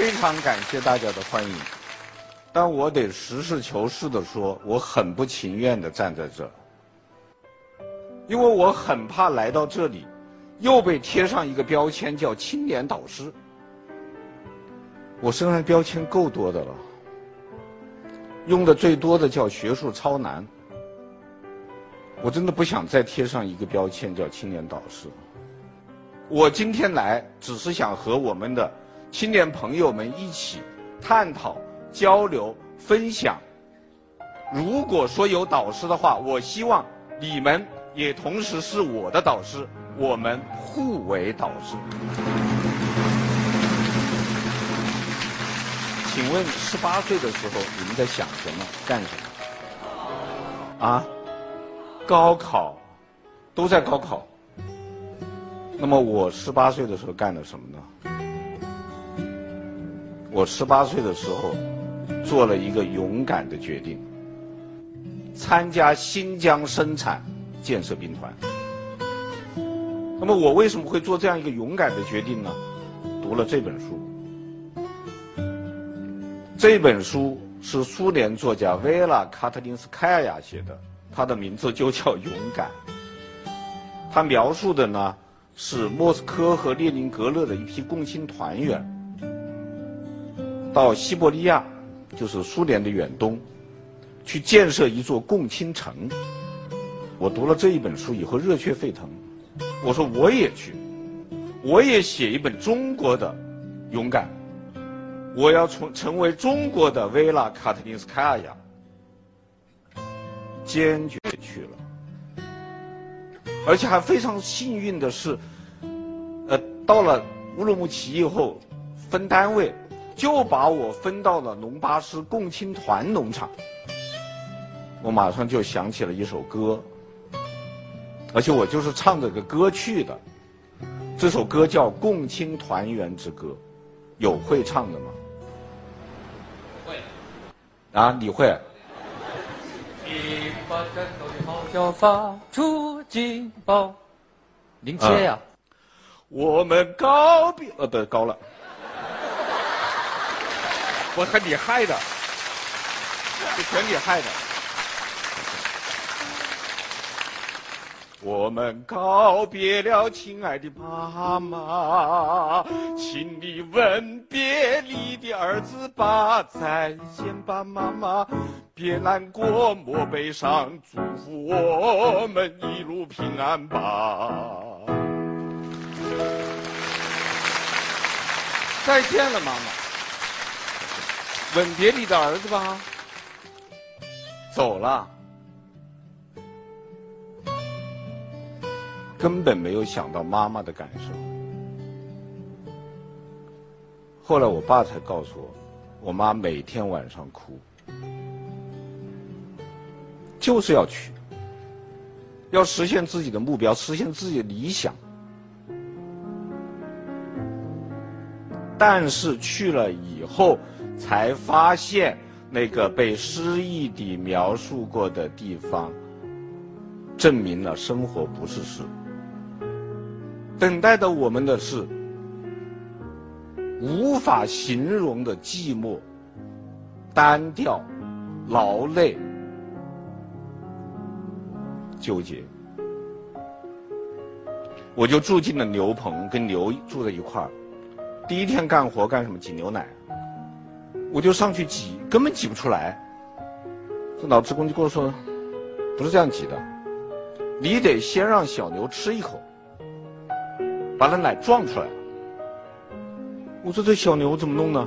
非常感谢大家的欢迎，但我得实事求是的说，我很不情愿的站在这，因为我很怕来到这里，又被贴上一个标签叫青年导师。我身上标签够多的了，用的最多的叫学术超男。我真的不想再贴上一个标签叫青年导师。我今天来只是想和我们的青年朋友们一起探讨、交流、分享。如果说有导师的话，我希望你们也同时是我的导师，我们互为导师。请问十八岁的时候你们在想什么、干什么？啊？高考，都在高考。那么我十八岁的时候干了什么呢？我十八岁的时候做了一个勇敢的决定，参加新疆生产建设兵团。那么我为什么会做这样一个勇敢的决定呢？读了这本书，这本书是苏联作家维拉·卡特林斯凯亚写的。他的名字就叫勇敢。他描述的呢是莫斯科和列宁格勒的一批共青团员到西伯利亚，就是苏联的远东，去建设一座共青城。我读了这一本书以后热血沸腾，我说我也去，我也写一本中国的勇敢，我要从成为中国的维拉卡特林斯卡娅。坚决去了，而且还非常幸运的是，呃，到了乌鲁木齐以后，分单位就把我分到了农巴师共青团农场，我马上就想起了一首歌，而且我就是唱这个歌去的，这首歌叫《共青团员之歌》，有会唱的吗？会。啊，你会？把战斗的号角发出警报，零切呀！我们告别呃，对，高了，我很厉害的，这全你害的。我们告别了亲爱的妈妈，请你吻别你的儿子吧，再见吧，妈妈，别难过，莫悲伤，祝福我们一路平安吧。再见了，妈妈，吻别你的儿子吧，走了。根本没有想到妈妈的感受。后来我爸才告诉我，我妈每天晚上哭，就是要去，要实现自己的目标，实现自己的理想。但是去了以后，才发现那个被诗意地描述过的地方，证明了生活不是诗。等待的我们的是无法形容的寂寞、单调、劳累、纠结。我就住进了牛棚，跟牛住在一块儿。第一天干活干什么？挤牛奶。我就上去挤，根本挤不出来。这老职工就跟我说：“不是这样挤的，你得先让小牛吃一口。”把那奶撞出来，我说这小牛怎么弄呢？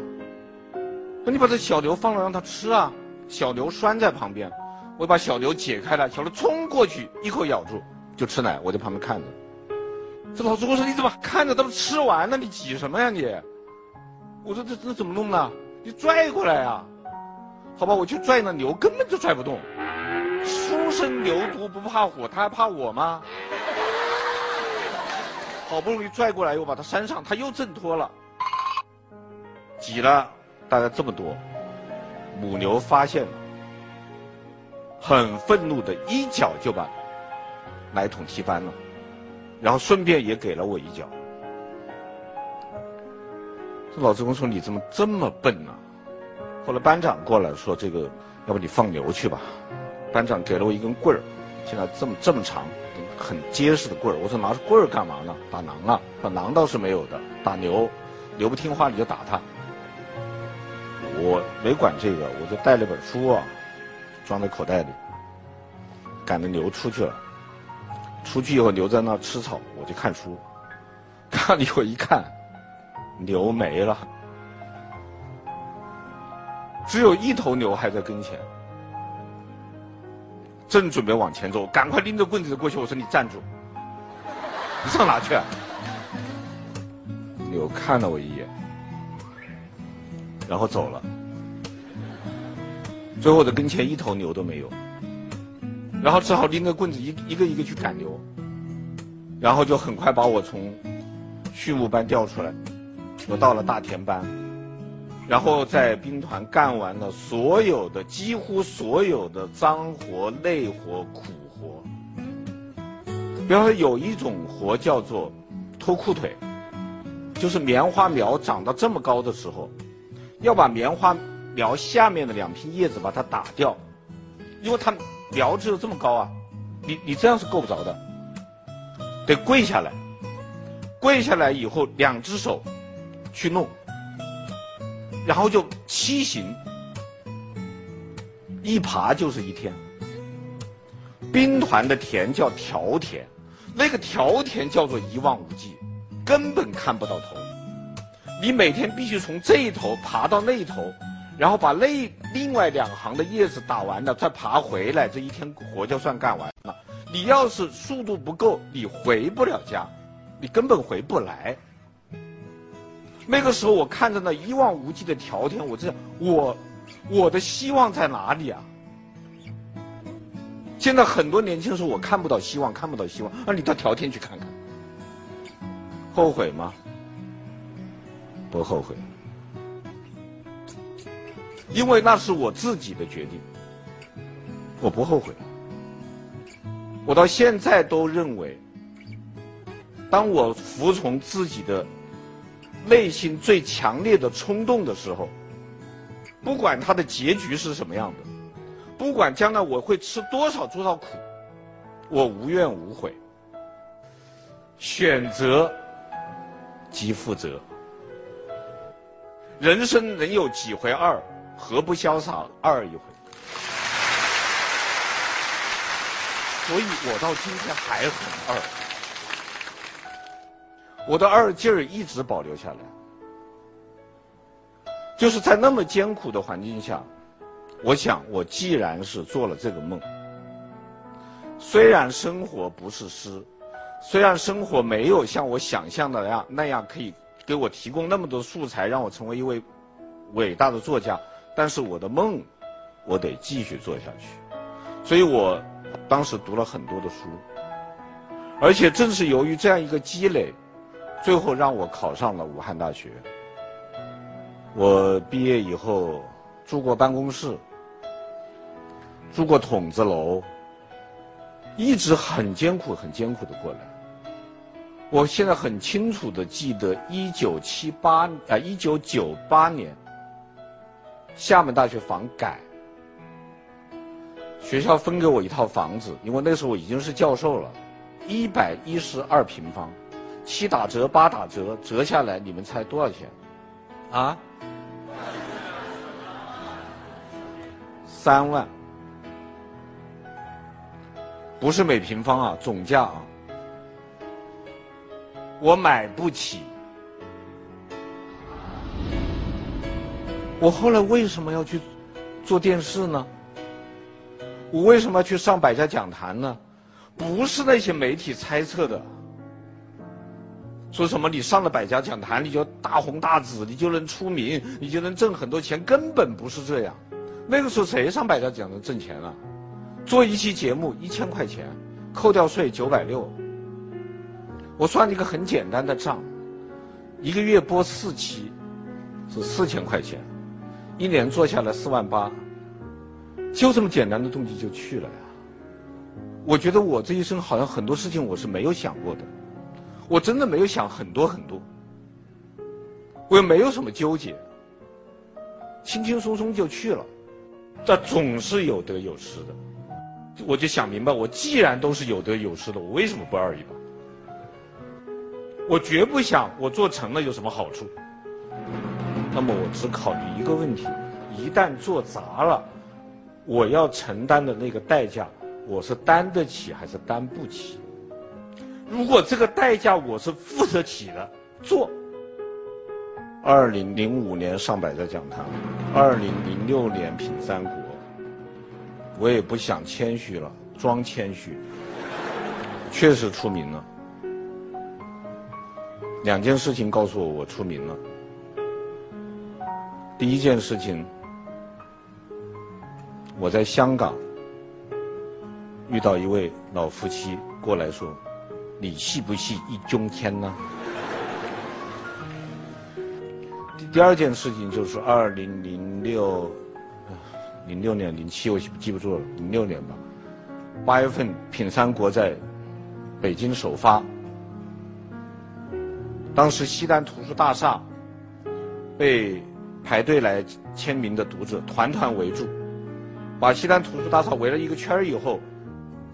那你把这小牛放了让它吃啊，小牛拴在旁边，我把小牛解开了，小牛冲过去一口咬住就吃奶，我在旁边看着。这老职工说你怎么看着都吃完了，你挤什么呀你？我说这这怎么弄呢？你拽过来呀，好吧，我去拽那牛，根本就拽不动。初生牛犊不怕虎，他还怕我吗？好不容易拽过来，又把它拴上，它又挣脱了。挤了大概这么多，母牛发现了，很愤怒的一脚就把奶桶踢翻了，然后顺便也给了我一脚。这老职工说：“你怎么这么笨呢、后来班长过来说：“这个，要不你放牛去吧。”班长给了我一根棍儿，现在这么这么长，很结实的棍儿。我说拿着棍儿干嘛呢？打狼啊？打狼倒是没有的，打牛，牛不听话你就打它。我没管这个，我就带了本书啊，装在口袋里，赶着牛出去了。出去以后，牛在那吃草，我就看书。看了以后，一看，牛没了，只有一头牛还在跟前。正准备往前走，赶快拎着棍子过去。我说：“你站住！你上哪去、啊？”牛看了我一眼，然后走了。最后的跟前一头牛都没有，然后只好拎着棍子一一个一个去赶牛，然后就很快把我从畜牧班调出来，我到了大田班。然后在兵团干完了所有的几乎所有的脏活、累活、苦活。比方说有一种活叫做脱裤腿，就是棉花苗长到这么高的时候，要把棉花苗下面的两片叶子把它打掉，因为它苗只有这么高啊，你你这样是够不着的，得跪下来，跪下来以后两只手去弄。然后就七行，一爬就是一天。兵团的田叫条田，那个条田叫做一望无际，根本看不到头。你每天必须从这一头爬到那一头，然后把那另外两行的叶子打完了，再爬回来，这一天活就算干完了。你要是速度不够，你回不了家，你根本回不来。那个时候，我看着那一望无际的条天，我这样，我我的希望在哪里啊？现在很多年轻人说我看不到希望，看不到希望，那你到条天去看看，后悔吗？不后悔，因为那是我自己的决定，我不后悔。我到现在都认为，当我服从自己的。内心最强烈的冲动的时候，不管它的结局是什么样的，不管将来我会吃多少多少苦，我无怨无悔。选择即负责，人生能有几回二？何不潇洒二一回？所以我到今天还很二。我的二劲儿一直保留下来，就是在那么艰苦的环境下，我想，我既然是做了这个梦，虽然生活不是诗，虽然生活没有像我想象的那样那样可以给我提供那么多素材，让我成为一位伟大的作家，但是我的梦，我得继续做下去。所以我当时读了很多的书，而且正是由于这样一个积累。最后让我考上了武汉大学。我毕业以后住过办公室，住过筒子楼，一直很艰苦、很艰苦的过来。我现在很清楚的记得，一九七八啊，一九九八年，厦门大学房改，学校分给我一套房子，因为那时候我已经是教授了，一百一十二平方。七打折，八打折，折下来，你们猜多少钱？啊？三万，不是每平方啊，总价啊，我买不起。我后来为什么要去做电视呢？我为什么要去上百家讲坛呢？不是那些媒体猜测的。说什么你上了百家讲坛，你就大红大紫，你就能出名，你就能挣很多钱，根本不是这样。那个时候谁上百家讲坛挣钱了？做一期节目一千块钱，扣掉税九百六。我算了一个很简单的账，一个月播四期，是四千块钱，一年做下来四万八，就这么简单的动机就去了呀。我觉得我这一生好像很多事情我是没有想过的。我真的没有想很多很多，我也没有什么纠结，轻轻松松就去了。这总是有得有失的，我就想明白，我既然都是有得有失的，我为什么不二一把？我绝不想我做成了有什么好处。那么我只考虑一个问题：一旦做砸了，我要承担的那个代价，我是担得起还是担不起？如果这个代价我是付得起的，做。二零零五年上百家讲坛，二零零六年品三国，我也不想谦虚了，装谦虚，确实出名了。两件事情告诉我我出名了。第一件事情，我在香港遇到一位老夫妻过来说：“你系不系易中天呢？”第二件事情就是二零零六，零六年、零七我记不住了，零六年吧。八月份品三国在北京首发，当时西单图书大厦被排队来签名的读者团团围住，把西单图书大厦围了一个圈儿以后，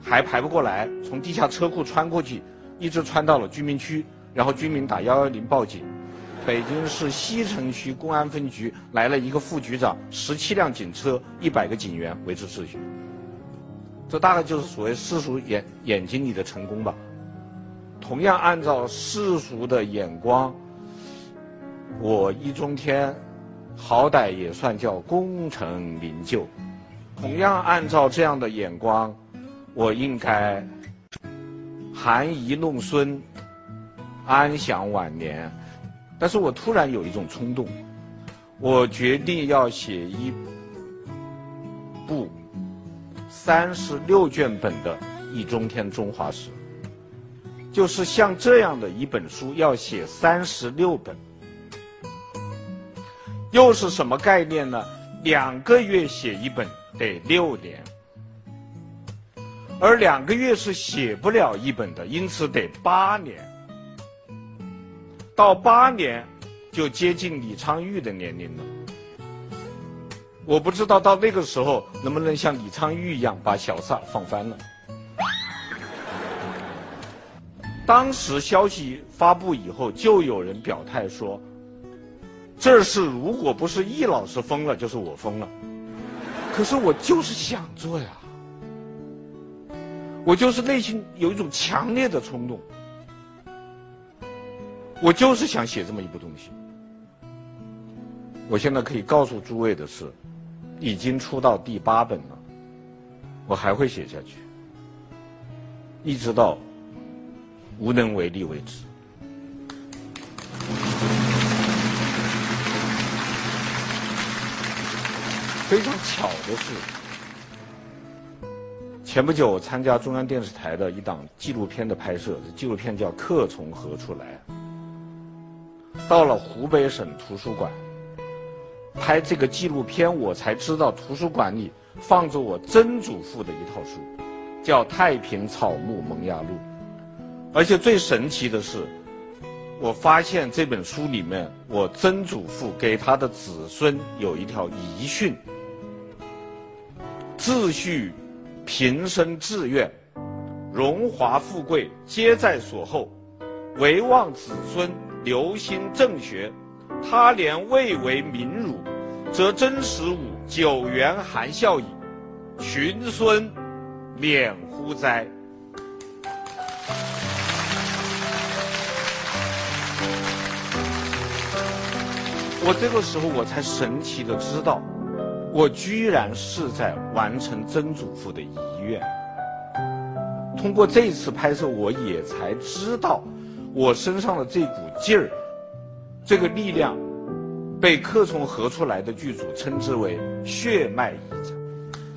还排不过来，从地下车库穿过去，一直穿到了居民区，然后居民打幺幺零报警。北京市西城区公安分局来了一个副局长，十七辆警车，一百个警员维持秩序。这大概就是所谓世俗眼眼睛里的成功吧。同样按照世俗的眼光，我易中天好歹也算叫功成名就。同样按照这样的眼光，我应该含饴弄孙，安享晚年。但是我突然有一种冲动，我决定要写一部三十六卷本的《易中天中华史》，就是像这样的一本书要写三十六本，又是什么概念呢？两个月写一本得六年，而两个月是写不了一本的，因此得八年。到八年，就接近李昌钰的年龄了。我不知道到那个时候能不能像李昌钰一样把小撒放翻了。当时消息发布以后，就有人表态说：“这事如果不是易老师疯了，就是我疯了。”可是我就是想做呀，我就是内心有一种强烈的冲动。我就是想写这么一部东西。我现在可以告诉诸位的是，已经出到第八本了，我还会写下去，一直到无能为力为止。非常巧的是，前不久我参加中央电视台的一档纪录片的拍摄，这纪录片叫《客从何处来》。到了湖北省图书馆拍这个纪录片，我才知道图书馆里放着我曾祖父的一套书，叫《太平草木萌芽录》。而且最神奇的是，我发现这本书里面，我曾祖父给他的子孙有一条遗训：自序平生志愿，荣华富贵皆在所后，唯望子孙。留心正学，他年未为名儒，则真十五九原含笑矣，群孙免乎哉？我这个时候我才神奇的知道，我居然是在完成曾祖父的遗愿。通过这次拍摄，我也才知道。我身上的这股劲儿，这个力量，被客从何处来的剧组称之为血脉遗产。